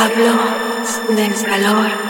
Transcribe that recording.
diablo desvalor.